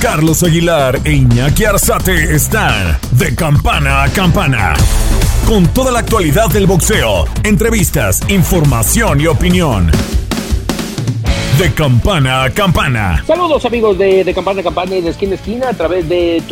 Carlos Aguilar e Iñaki Arzate están de campana a campana. Con toda la actualidad del boxeo, entrevistas, información y opinión. De campana a campana. Saludos amigos de, de Campana a Campana y de Esquina a Esquina a través de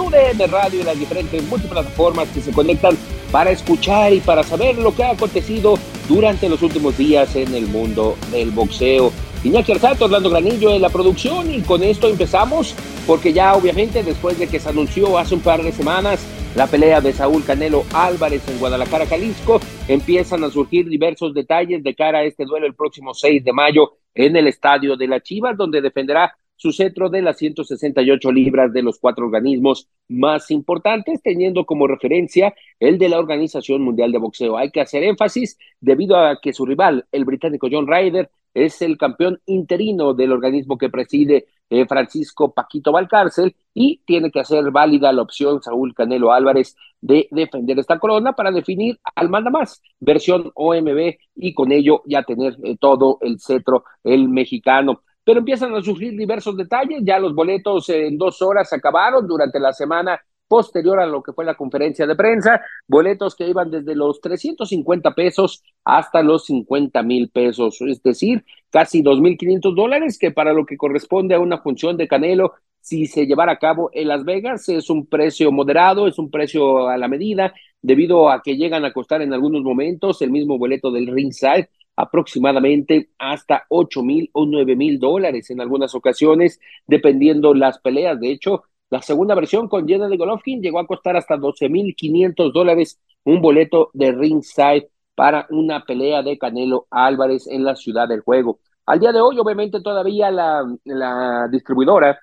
Radio y las diferentes multiplataformas que se conectan para escuchar y para saber lo que ha acontecido durante los últimos días en el mundo del boxeo. Iñaki Arzato, Orlando Granillo en la producción y con esto empezamos porque ya obviamente después de que se anunció hace un par de semanas la pelea de Saúl Canelo Álvarez en Guadalajara, Jalisco, empiezan a surgir diversos detalles de cara a este duelo el próximo 6 de mayo en el estadio de la Chivas, donde defenderá su cetro de las 168 libras de los cuatro organismos más importantes, teniendo como referencia el de la Organización Mundial de Boxeo. Hay que hacer énfasis debido a que su rival, el británico John Ryder, es el campeón interino del organismo que preside eh, Francisco Paquito Valcárcel y tiene que hacer válida la opción Saúl Canelo Álvarez de defender esta corona para definir al manda más, versión OMB y con ello ya tener eh, todo el cetro el mexicano. Pero empiezan a surgir diversos detalles, ya los boletos en dos horas acabaron durante la semana posterior a lo que fue la conferencia de prensa, boletos que iban desde los 350 pesos hasta los 50 mil pesos, es decir, casi 2.500 dólares, que para lo que corresponde a una función de Canelo, si se llevara a cabo en Las Vegas, es un precio moderado, es un precio a la medida, debido a que llegan a costar en algunos momentos el mismo boleto del ringside, aproximadamente hasta ocho mil o nueve mil dólares en algunas ocasiones, dependiendo las peleas. De hecho, la segunda versión con Jenna de Golovkin llegó a costar hasta doce mil quinientos dólares un boleto de ringside para una pelea de Canelo Álvarez en la ciudad del juego. Al día de hoy, obviamente, todavía la, la distribuidora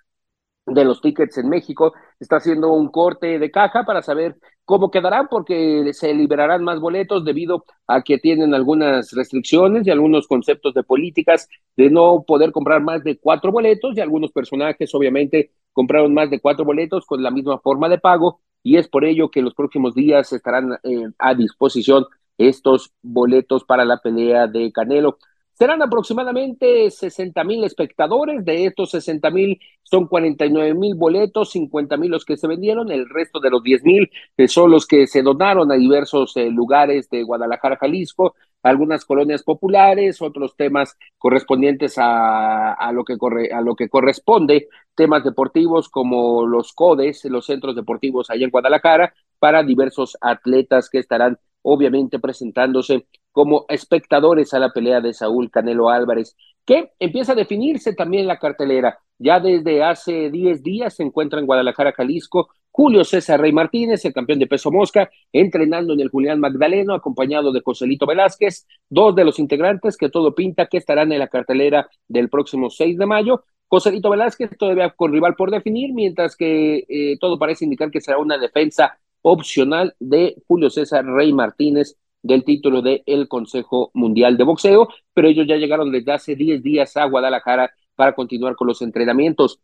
de los tickets en México está haciendo un corte de caja para saber cómo quedarán porque se liberarán más boletos debido a que tienen algunas restricciones y algunos conceptos de políticas de no poder comprar más de cuatro boletos y algunos personajes obviamente compraron más de cuatro boletos con la misma forma de pago y es por ello que los próximos días estarán eh, a disposición estos boletos para la pelea de Canelo. Serán aproximadamente 60 mil espectadores, de estos 60 mil son 49 mil boletos, 50 mil los que se vendieron, el resto de los 10 mil son los que se donaron a diversos eh, lugares de Guadalajara, Jalisco, algunas colonias populares, otros temas correspondientes a, a, lo que corre, a lo que corresponde, temas deportivos como los CODES, los centros deportivos allá en Guadalajara, para diversos atletas que estarán obviamente presentándose como espectadores a la pelea de Saúl Canelo Álvarez, que empieza a definirse también la cartelera. Ya desde hace 10 días se encuentra en Guadalajara, Jalisco, Julio César Rey Martínez, el campeón de peso mosca, entrenando en el Julián Magdaleno, acompañado de Joselito Velázquez, dos de los integrantes que todo pinta que estarán en la cartelera del próximo 6 de mayo. Joselito Velázquez todavía con rival por definir, mientras que eh, todo parece indicar que será una defensa opcional de Julio César Rey Martínez del título del el Consejo Mundial de Boxeo, pero ellos ya llegaron desde hace 10 días a Guadalajara para continuar con los entrenamientos.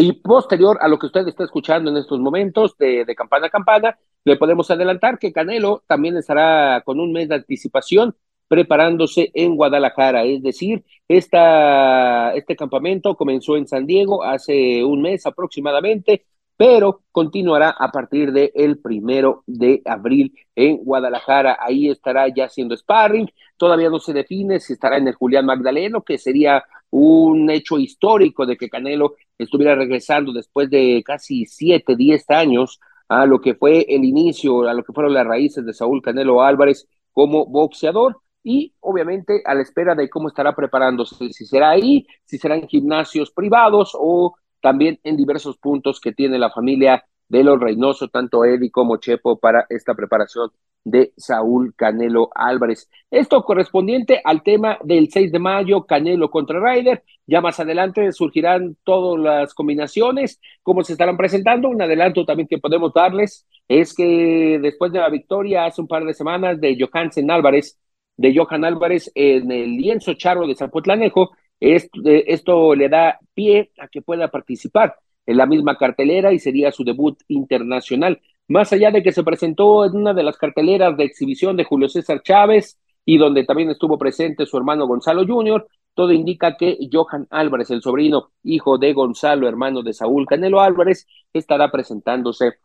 Y posterior a lo que usted está escuchando en estos momentos de, campana a campana, le podemos adelantar que Canelo también estará con un mes de anticipación preparándose en Guadalajara. Es decir, esta, este campamento comenzó en San Diego hace un mes aproximadamente, pero continuará a partir del el primero de abril en Guadalajara. Ahí estará ya haciendo sparring. Todavía no se define si estará en el Julián Magdaleno, que sería un hecho histórico de que Canelo estuviera regresando después de casi siete, diez años a lo que fue el inicio, a lo que fueron las raíces de Saúl Canelo Álvarez como boxeador. Y obviamente a la espera de cómo estará preparándose, si será ahí, si serán gimnasios privados o también en diversos puntos que tiene la familia de los Reynoso, tanto Eddie como Chepo, para esta preparación de Saúl Canelo Álvarez. Esto correspondiente al tema del 6 de mayo, Canelo contra Ryder. Ya más adelante surgirán todas las combinaciones, como se estarán presentando. Un adelanto también que podemos darles es que después de la victoria hace un par de semanas de Johansen Álvarez, de Johan Álvarez en el lienzo charro de Zapotlanejo, esto, esto le da pie a que pueda participar en la misma cartelera y sería su debut internacional. Más allá de que se presentó en una de las carteleras de exhibición de Julio César Chávez y donde también estuvo presente su hermano Gonzalo Jr., todo indica que Johan Álvarez, el sobrino, hijo de Gonzalo, hermano de Saúl Canelo Álvarez, estará presentándose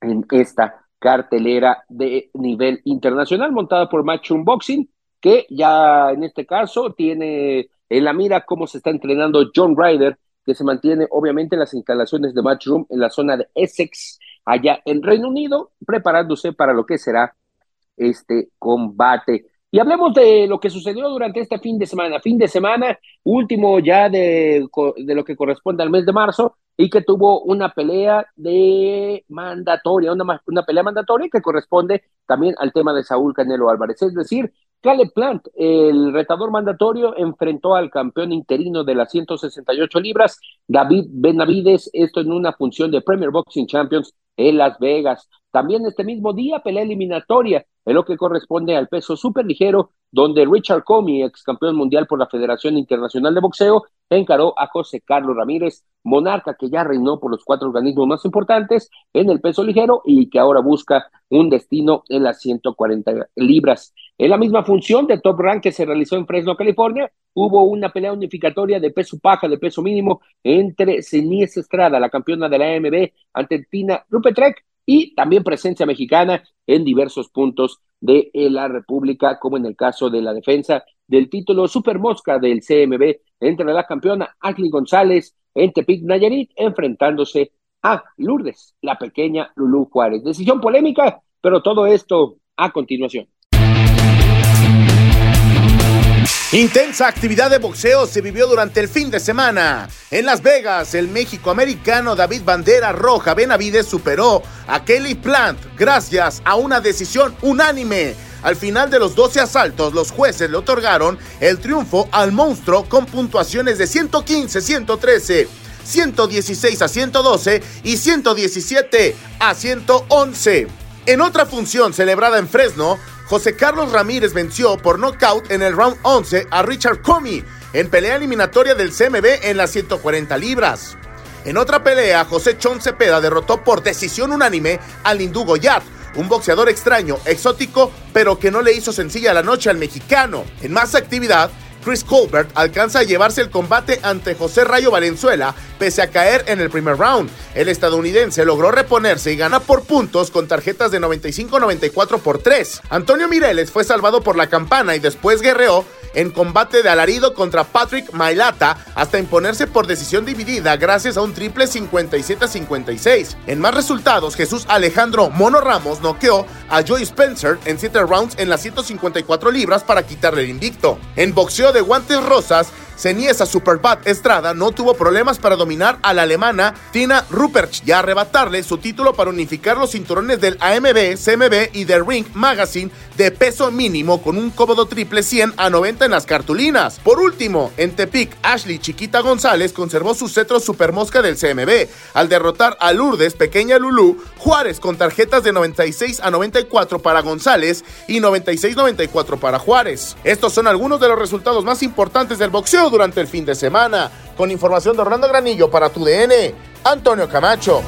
en esta cartelera de nivel internacional montada por Matchroom Boxing, que ya en este caso tiene en la mira cómo se está entrenando John Ryder, que se mantiene obviamente en las instalaciones de Matchroom en la zona de Essex, allá en Reino Unido, preparándose para lo que será este combate. Y hablemos de lo que sucedió durante este fin de semana. Fin de semana, último ya de, de, lo que corresponde al mes de marzo, y que tuvo una pelea de mandatoria, una, una pelea mandatoria que corresponde también al tema de Saúl Canelo Álvarez. Es decir, Caleb Plant, el retador mandatorio, enfrentó al campeón interino de las 168 libras, David Benavides, esto en una función de Premier Boxing Champions en Las Vegas. También este mismo día, pelea eliminatoria, en lo que corresponde al peso superligero, donde Richard Comey, ex campeón mundial por la Federación Internacional de Boxeo, encaró a José Carlos Ramírez, monarca que ya reinó por los cuatro organismos más importantes en el peso ligero y que ahora busca un destino en las 140 libras. En la misma función de Top Rank que se realizó en Fresno, California, hubo una pelea unificatoria de peso paja, de peso mínimo, entre Cenies Estrada, la campeona de la AMB, ante Tina Rupetrek, y también presencia mexicana en diversos puntos de la República, como en el caso de la defensa del título Super Mosca del CMB entre la campeona Ashley González en Tepic Nayarit, enfrentándose a Lourdes, la pequeña Lulú Juárez. Decisión polémica, pero todo esto a continuación. Intensa actividad de boxeo se vivió durante el fin de semana. En Las Vegas, el México-americano David Bandera Roja Benavides superó a Kelly Plant gracias a una decisión unánime. Al final de los 12 asaltos, los jueces le otorgaron el triunfo al monstruo con puntuaciones de 115, 113, 116 a 112 y 117 a 111. En otra función celebrada en Fresno, José Carlos Ramírez venció por nocaut en el round 11 a Richard Comey en pelea eliminatoria del CMB en las 140 libras. En otra pelea, José Chon Cepeda derrotó por decisión unánime al hindú Goyat, un boxeador extraño, exótico, pero que no le hizo sencilla la noche al mexicano. En más actividad, Chris Colbert alcanza a llevarse el combate ante José Rayo Valenzuela pese a caer en el primer round. El estadounidense logró reponerse y gana por puntos con tarjetas de 95-94 por 3. Antonio Mireles fue salvado por la campana y después guerreó en combate de alarido contra Patrick Mailata hasta imponerse por decisión dividida gracias a un triple 57-56. En más resultados, Jesús Alejandro Mono Ramos noqueó a Joey Spencer en 7 rounds en las 154 libras para quitarle el invicto. En boxeo de guantes rosas, Ceniesa Superbat Estrada no tuvo problemas para dominar a la alemana Tina Rupert y arrebatarle su título para unificar los cinturones del AMB, CMB y del Ring Magazine de peso mínimo con un cómodo triple 100 a 90 en las cartulinas. Por último, en Tepic, Ashley Chiquita González conservó su cetro supermosca del CMB al derrotar a Lourdes Pequeña Lulú Juárez con tarjetas de 96 a 94 para González y 96-94 para Juárez. Estos son algunos de los resultados más importantes del boxeo durante el fin de semana. Con información de Orlando Granillo para tu DN, Antonio Camacho.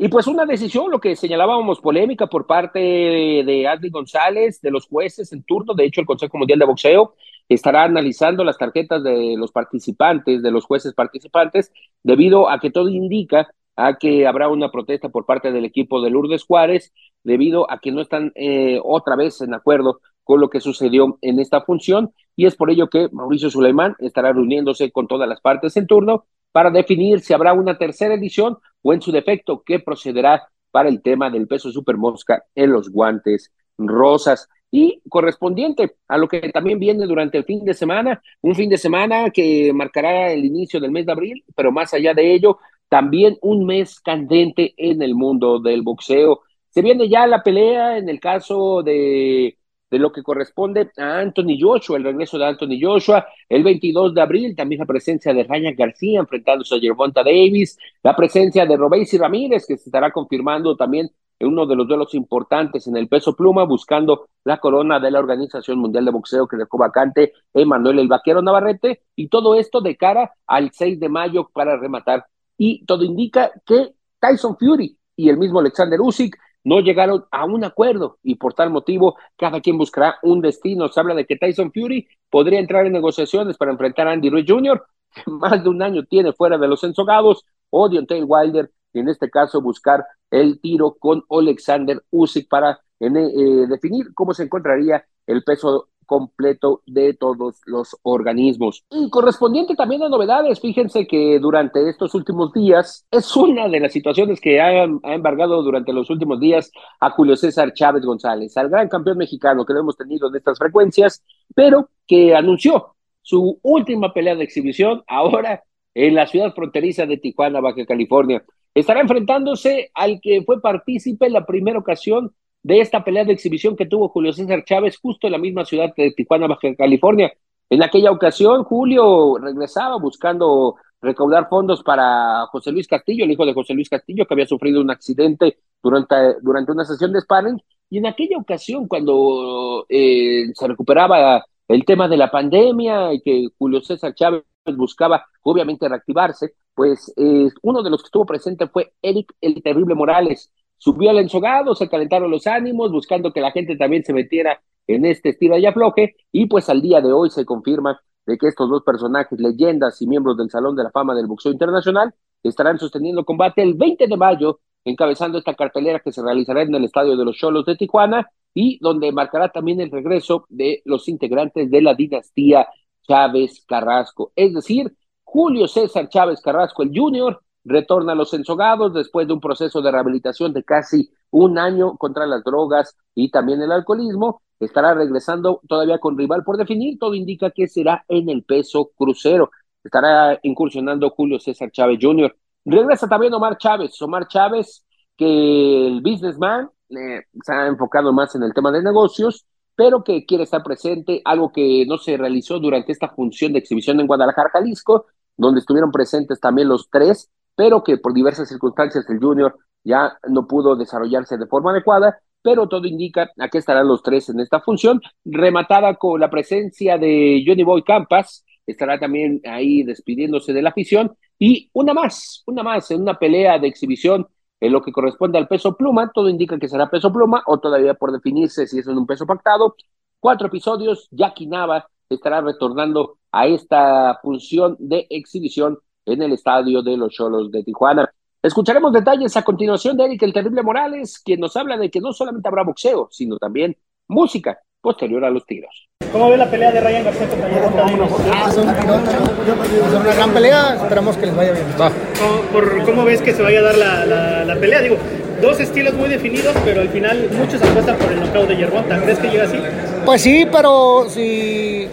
Y pues una decisión, lo que señalábamos, polémica por parte de Adri González, de los jueces en turno. De hecho, el Consejo Mundial de Boxeo estará analizando las tarjetas de los participantes, de los jueces participantes, debido a que todo indica a que habrá una protesta por parte del equipo de Lourdes Juárez debido a que no están eh, otra vez en acuerdo con lo que sucedió en esta función. Y es por ello que Mauricio Suleimán estará reuniéndose con todas las partes en turno para definir si habrá una tercera edición o en su defecto qué procederá para el tema del peso supermosca en los guantes rosas. Y correspondiente a lo que también viene durante el fin de semana, un fin de semana que marcará el inicio del mes de abril, pero más allá de ello, también un mes candente en el mundo del boxeo. Se viene ya la pelea en el caso de, de lo que corresponde a Anthony Joshua, el regreso de Anthony Joshua, el 22 de abril, también la presencia de Ryan García enfrentándose a Gervonta Davis, la presencia de Robesi Ramírez, que se estará confirmando también en uno de los duelos importantes en el peso pluma, buscando la corona de la Organización Mundial de Boxeo que dejó vacante Emanuel el Vaquero Navarrete, y todo esto de cara al 6 de mayo para rematar. Y todo indica que Tyson Fury y el mismo Alexander Usyk no llegaron a un acuerdo y por tal motivo cada quien buscará un destino. Se habla de que Tyson Fury podría entrar en negociaciones para enfrentar a Andy Ruiz Jr., que más de un año tiene fuera de los ensogados, o Deontay Wilder, y en este caso buscar el tiro con Alexander Usyk para eh, definir cómo se encontraría el peso completo de todos los organismos. Y correspondiente también a novedades, fíjense que durante estos últimos días es una de las situaciones que ha, embargado durante los últimos días a Julio César Chávez González, al gran campeón mexicano que lo hemos tenido en estas frecuencias, pero que anunció su última pelea de exhibición ahora en la ciudad fronteriza de Tijuana, Baja California. Estará enfrentándose al que fue partícipe en la primera ocasión de esta pelea de exhibición que tuvo Julio César Chávez justo en la misma ciudad de Tijuana, Baja California. En aquella ocasión, Julio regresaba buscando recaudar fondos para José Luis Castillo, el hijo de José Luis Castillo, que había sufrido un accidente durante, durante una sesión de sparring. Y en aquella ocasión, cuando eh, se recuperaba el tema de la pandemia y que Julio César Chávez buscaba obviamente reactivarse, pues eh, uno de los que estuvo presente fue Eric el Terrible Morales. Subió al ensogado, se calentaron los ánimos, buscando que la gente también se metiera en este estilo y afloje, y pues al día de hoy se confirma de que estos dos personajes, leyendas y miembros del Salón de la Fama del Boxeo Internacional, estarán sosteniendo combate el 20 de mayo, encabezando esta cartelera que se realizará en el Estadio de los Cholos de Tijuana y donde marcará también el regreso de los integrantes de la dinastía Chávez Carrasco. Es decir, Julio César Chávez Carrasco, el Junior, retorna a los ensogados después de un proceso de rehabilitación de casi un año contra las drogas y también el alcoholismo. Estará regresando todavía con rival por definir. Todo indica que será en el peso crucero. Estará incursionando Julio César Chávez Jr. Regresa también Omar Chávez. Omar Chávez, que el businessman eh, se ha enfocado más en el tema de negocios, pero que quiere estar presente, algo que no se realizó durante esta función de exhibición en Guadalajara, Jalisco, donde estuvieron presentes también los tres, pero que por diversas circunstancias el Junior ya no pudo desarrollarse de forma adecuada, pero todo indica a que estarán los tres en esta función, rematada con la presencia de Johnny Boy Campas, estará también ahí despidiéndose de la afición, y una más, una más, en una pelea de exhibición en lo que corresponde al peso pluma, todo indica que será peso pluma, o todavía por definirse si es en un peso pactado. Cuatro episodios, Jackie Nava estará retornando a esta función de exhibición en el estadio de los Cholos de Tijuana. Escucharemos detalles a continuación de Eric el Terrible Morales, quien nos habla de que no solamente habrá boxeo, sino también música posterior a los tiros. ¿Cómo ve la pelea de Ryan García contra Ah, son, son una gran pelea, esperamos que les vaya bien. ¿Cómo, por, ¿Cómo ves que se vaya a dar la, la, la, pelea? Digo, dos estilos muy definidos, pero al final muchos apuestan por el knockout de Gervonta. ¿Crees que llega así? Pues sí, pero si...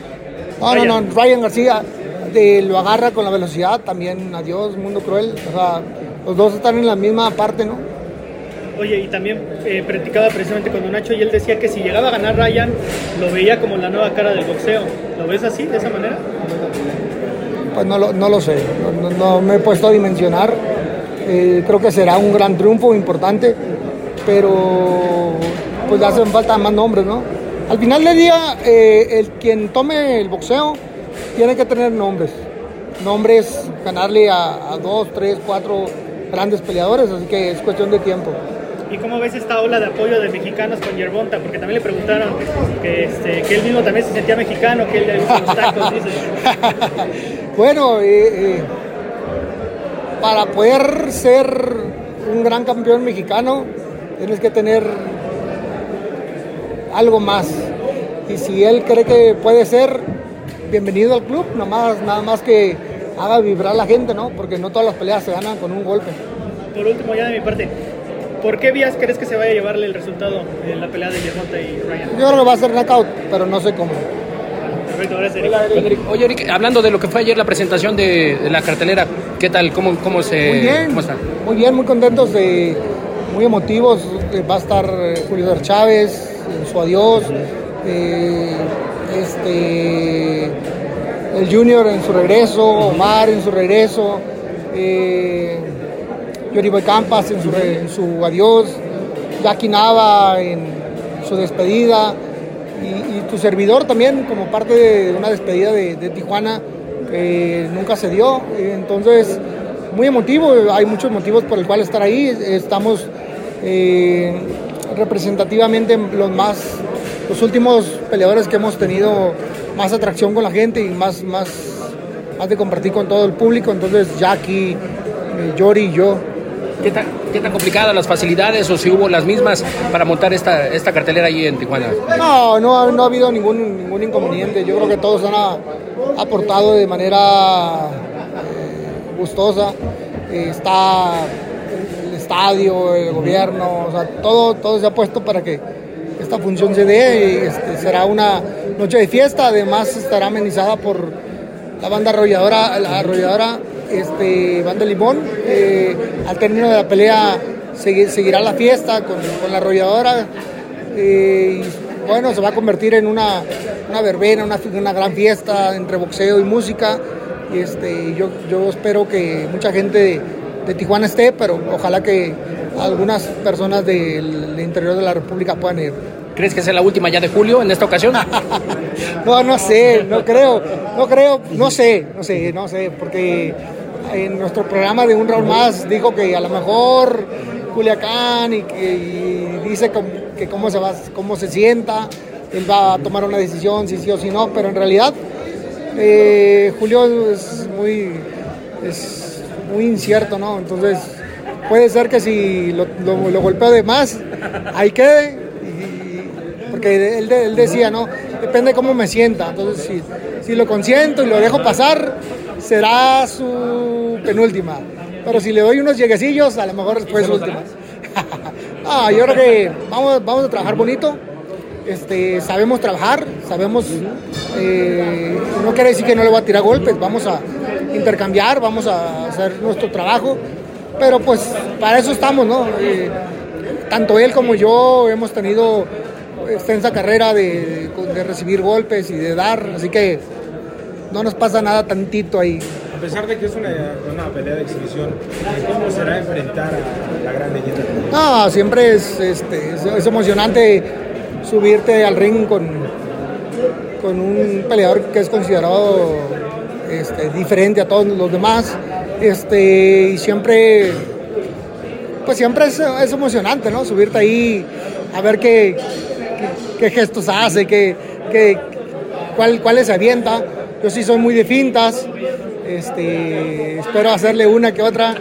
No, Ryan. no, no, Ryan García de, lo agarra con la velocidad, también adiós, mundo cruel. O sea, los dos están en la misma parte, ¿no? Oye, y también eh, practicaba precisamente con Don Nacho y él decía que si llegaba a ganar Ryan, lo veía como la nueva cara del boxeo. ¿Lo ves así, de esa manera? Pues no lo, no lo sé, no, me he puesto a dimensionar. Eh, creo que será un gran triunfo importante, pero pues le hacen falta más nombres, ¿no? Al final del día, eh, el quien tome el boxeo tiene que tener nombres. Nombres, ganarle a, a dos, tres, cuatro grandes peleadores, así que es cuestión de tiempo. ¿Y cómo ves esta ola de apoyo de mexicanos con Yerbonta? Porque también le preguntaron que, este, que él mismo también se sentía mexicano, que él le los tacos, dice. bueno, eh, eh, para poder ser un gran campeón mexicano, tienes que tener algo más. Y si él cree que puede ser, bienvenido al club, nada más, nada más que haga vibrar a la gente, ¿no? Porque no todas las peleas se ganan con un golpe. Por último, ya de mi parte, ¿por qué vías crees que se vaya a llevarle el resultado en la pelea de Gervonta y Ryan? Yo creo que va a ser knockout, pero no sé cómo. Perfecto, gracias, Eric. Oye, Eric, hablando de lo que fue ayer la presentación de, de la cartelera, ¿qué tal? ¿Cómo, cómo se Muy bien, cómo está? muy bien, muy contentos, de, muy emotivos. Eh, Va a estar eh, Julio Dar Chávez su adiós, eh, este, el Junior en su regreso, Omar en su regreso, eh, Yoriboy Campas en su, en su adiós, Jackie Nava en su despedida y, tu servidor también como parte de una despedida de, Tijuana que nunca se dio. Entonces, muy emotivo, hay muchos motivos por el cual estar ahí. Estamos eh, representativamente los más, los últimos peleadores que hemos tenido más atracción con la gente y más, más, más de compartir con todo el público. Entonces, Jackie, eh, Yori y yo. ¿Qué tan, ¿Qué tan complicadas las facilidades o si hubo las mismas para montar esta, esta cartelera ahí en Tijuana? No, no, no ha habido ningún, ningún inconveniente. Yo creo que todos han a- aportado de manera eh, gustosa. Eh, está el estadio, el gobierno, o sea, todo, todo se ha puesto para que esta función se dé. Este, será una noche de fiesta, además estará amenizada por la banda arrolladora, la arrolladora este, Banda Limón. Eh, al término de la pelea segui- seguirá la fiesta con, con la arrolladora. Eh, bueno, se va a convertir en una, una verbena, una, una gran fiesta entre boxeo y música. Este, yo, yo espero que mucha gente de Tijuana esté, pero ojalá que algunas personas del interior de la República puedan ir. ¿Crees que sea la última ya de julio en esta ocasión? No, no sé, no creo, no creo, no sé, no sé, no sé, porque en nuestro programa de Un Round Más dijo que a lo mejor Culiacán y, que, y dice que cómo se va, cómo se sienta, él va a tomar una decisión, si sí o si no, pero en realidad eh, Julio es muy, es muy incierto, ¿no? Entonces puede ser que si lo, lo, lo golpeo de más, ahí quede, y- porque él, de- él decía, ¿no? Depende cómo me sienta. Entonces, si, si lo consiento y lo dejo pasar, será su penúltima. Pero si le doy unos lleguecillos, a lo mejor después su última. ah, yo creo que vamos, vamos a trabajar bonito. Este, sabemos trabajar, sabemos, eh, no quiere decir que no le voy a tirar golpes, vamos a intercambiar, vamos a hacer nuestro trabajo, pero pues para eso estamos, ¿no? Eh, tanto él como yo hemos tenido extensa carrera de, de recibir golpes y de dar, así que no nos pasa nada tantito ahí. A pesar de que es una, una pelea de exhibición, ¿cómo será enfrentar a la gran leyenda? No, siempre es, este, es, es emocionante subirte al ring con, con un peleador que es considerado este, diferente a todos los demás. Este, y siempre, pues siempre es, es emocionante, ¿no? Subirte ahí a ver qué, qué, gestos hace, qué, qué, cuál, cuáles se avienta. Yo sí soy muy de fintas. Este, espero hacerle una que otra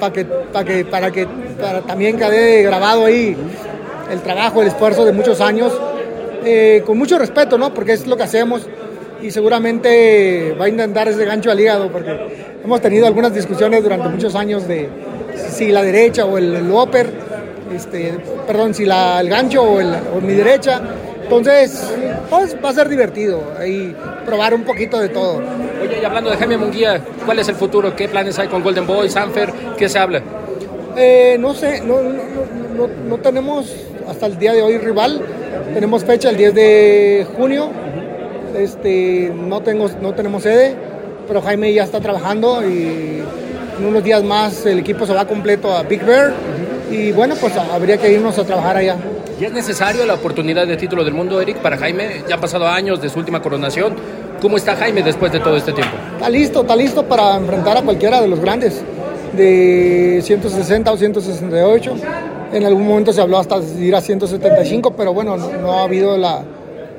para que, para que, para que para también quede grabado ahí el trabajo, el esfuerzo de muchos años, eh, con mucho respeto, ¿no? Porque es lo que hacemos y seguramente va a intentar ese gancho al hígado, porque hemos tenido algunas discusiones durante muchos años de si la derecha o el, el upper, este, perdón, si la, el gancho o, el, o mi derecha. Entonces, pues va a ser divertido ahí probar un poquito de todo. Oye, y hablando de Jaime Munguía, ¿cuál es el futuro? ¿Qué planes hay con Golden Boy, Sanfer? ¿Qué se habla? Eh, no sé, no, no, no, no tenemos hasta el día de hoy rival. Tenemos fecha el 10 de junio. Este, no, tengo, no tenemos sede, pero Jaime ya está trabajando y en unos días más el equipo se va completo a Big Bear. Y bueno, pues habría que irnos a trabajar allá. ¿Y es necesario la oportunidad de título del mundo, Eric, para Jaime? Ya han pasado años de su última coronación. ¿Cómo está Jaime después de todo este tiempo? Está listo, está listo para enfrentar a cualquiera de los grandes de 160 o 168. En algún momento se habló hasta ir a 175, pero bueno, no, no ha habido la,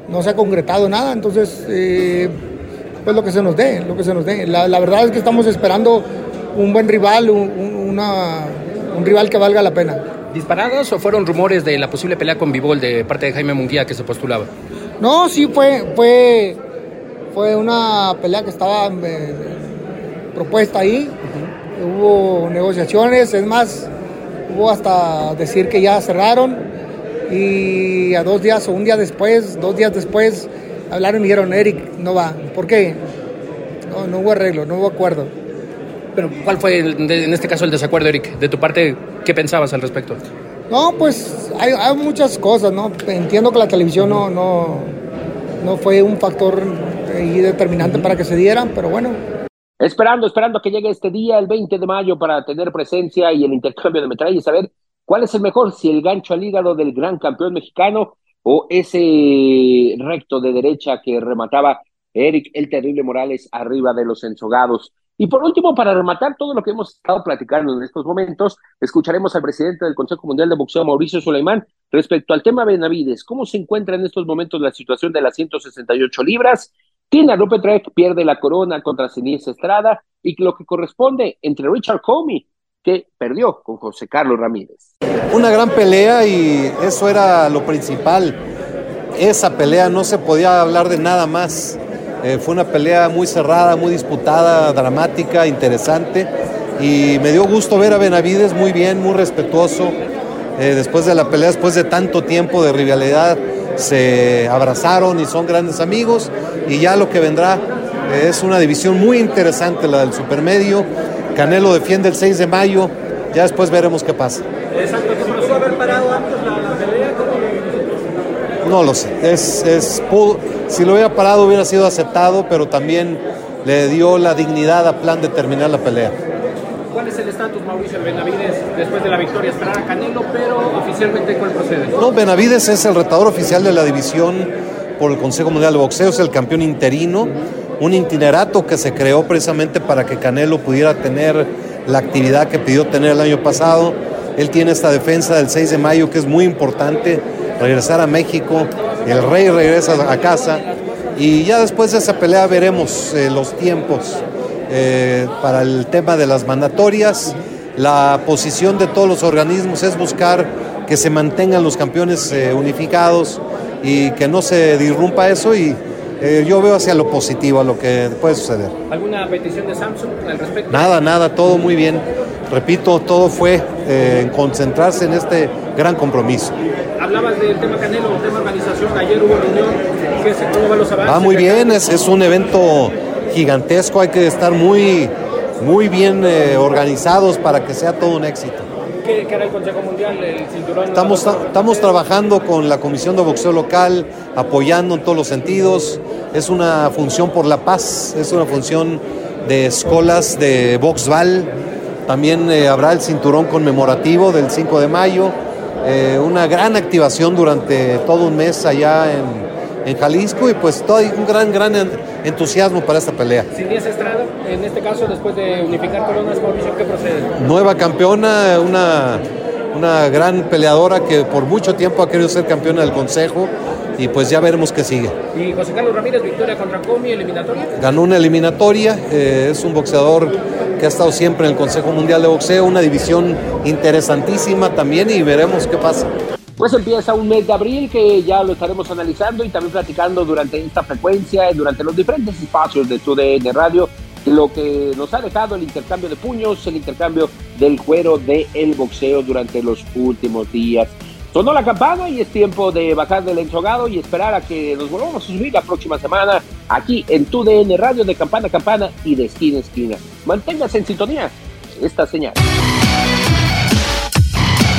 no se ha concretado nada. Entonces, eh, pues lo que se nos dé, lo que se nos dé. La, la verdad es que estamos esperando un buen rival, un, un, una, un rival que valga la pena. ¿Disparados o fueron rumores de la posible pelea con Bivol de parte de Jaime Munguía que se postulaba? No, sí fue, fue, fue una pelea que estaba eh, propuesta ahí. Hubo negociaciones, es más, hubo hasta decir que ya cerraron y a dos días o un día después, dos días después, hablaron y dijeron, Eric, no va. ¿Por qué? No, no hubo arreglo, no hubo acuerdo. Pero, ¿cuál fue el- de- en este caso el desacuerdo, Eric? De tu parte, ¿qué pensabas al respecto? No, pues hay, hay muchas cosas, ¿no? Entiendo que la televisión no, no, no fue un factor ahí determinante para que se dieran, pero bueno, Esperando, esperando que llegue este día, el 20 de mayo, para tener presencia y el intercambio de metralla y saber cuál es el mejor, si el gancho al hígado del gran campeón mexicano o ese recto de derecha que remataba Eric el Terrible Morales arriba de los ensogados. Y por último, para rematar todo lo que hemos estado platicando en estos momentos, escucharemos al presidente del Consejo Mundial de Boxeo, Mauricio Suleimán, respecto al tema Benavides. ¿Cómo se encuentra en estos momentos la situación de las 168 libras? Tina Lopetrek pierde la corona contra Sinise Estrada y lo que corresponde entre Richard Comey, que perdió con José Carlos Ramírez. Una gran pelea y eso era lo principal. Esa pelea no se podía hablar de nada más. Eh, fue una pelea muy cerrada, muy disputada, dramática, interesante. Y me dio gusto ver a Benavides muy bien, muy respetuoso. Eh, después de la pelea, después de tanto tiempo de rivalidad, se abrazaron y son grandes amigos. Y ya lo que vendrá eh, es una división muy interesante, la del supermedio. Canelo defiende el 6 de mayo. Ya después veremos qué pasa. Exacto, ¿se pudo haber parado antes la, pelea? No lo sé. Es, es, pudo- si lo hubiera parado hubiera sido aceptado, pero también le dio la dignidad a plan de terminar la pelea. ¿Cuál es el estatus, Mauricio Benavides, después de la victoria? Esperar a Canelo, pero oficialmente, ¿cuál procede? No, Benavides es el retador oficial de la división por el Consejo Mundial de Boxeo, es el campeón interino, un itinerato que se creó precisamente para que Canelo pudiera tener la actividad que pidió tener el año pasado. Él tiene esta defensa del 6 de mayo que es muy importante, regresar a México, el rey regresa a casa y ya después de esa pelea veremos eh, los tiempos eh, para el tema de las mandatorias. La posición de todos los organismos es buscar que se mantengan los campeones eh, unificados y que no se disrumpa eso y eh, yo veo hacia lo positivo, a lo que puede suceder. ¿Alguna petición de Samsung al respecto? Nada, nada, todo muy bien. Repito, todo fue eh, en concentrarse en este gran compromiso. Hablabas del tema Canelo, del tema organización. Ayer hubo reunión. ¿Qué se, ¿Cómo van los avances? Va muy bien, es, es un evento gigantesco, hay que estar muy, muy bien eh, organizados para que sea todo un éxito. ¿Qué, qué hará el Consejo Mundial? El cinturón. Estamos, estamos trabajando con la Comisión de Boxeo Local, apoyando en todos los sentidos. Es una función por la paz, es una función de escolas de Boxval. También eh, habrá el cinturón conmemorativo del 5 de mayo. Eh, una gran activación durante todo un mes allá en, en Jalisco y pues todo hay un gran, gran en- entusiasmo para esta pelea. Sin Díaz Estrada, en este caso, después de unificar coronas, Mauricio, ¿qué procede? Nueva campeona, una, una gran peleadora que por mucho tiempo ha querido ser campeona del Consejo y pues ya veremos qué sigue. Y José Carlos Ramírez, victoria contra Comi, eliminatoria. Ganó una eliminatoria, eh, es un boxeador que ha estado siempre en el Consejo Mundial de Boxeo, una división interesantísima también y veremos qué pasa. Pues empieza un mes de abril que ya lo estaremos analizando y también platicando durante esta frecuencia, durante los diferentes espacios de TUDN Radio, lo que nos ha dejado el intercambio de puños, el intercambio del cuero del boxeo durante los últimos días. Sonó la campana y es tiempo de bajar del ensogado y esperar a que nos volvamos a subir la próxima semana aquí en TUDN Radio de campana campana y de esquina esquina. Manténgase en sintonía. Esta señal.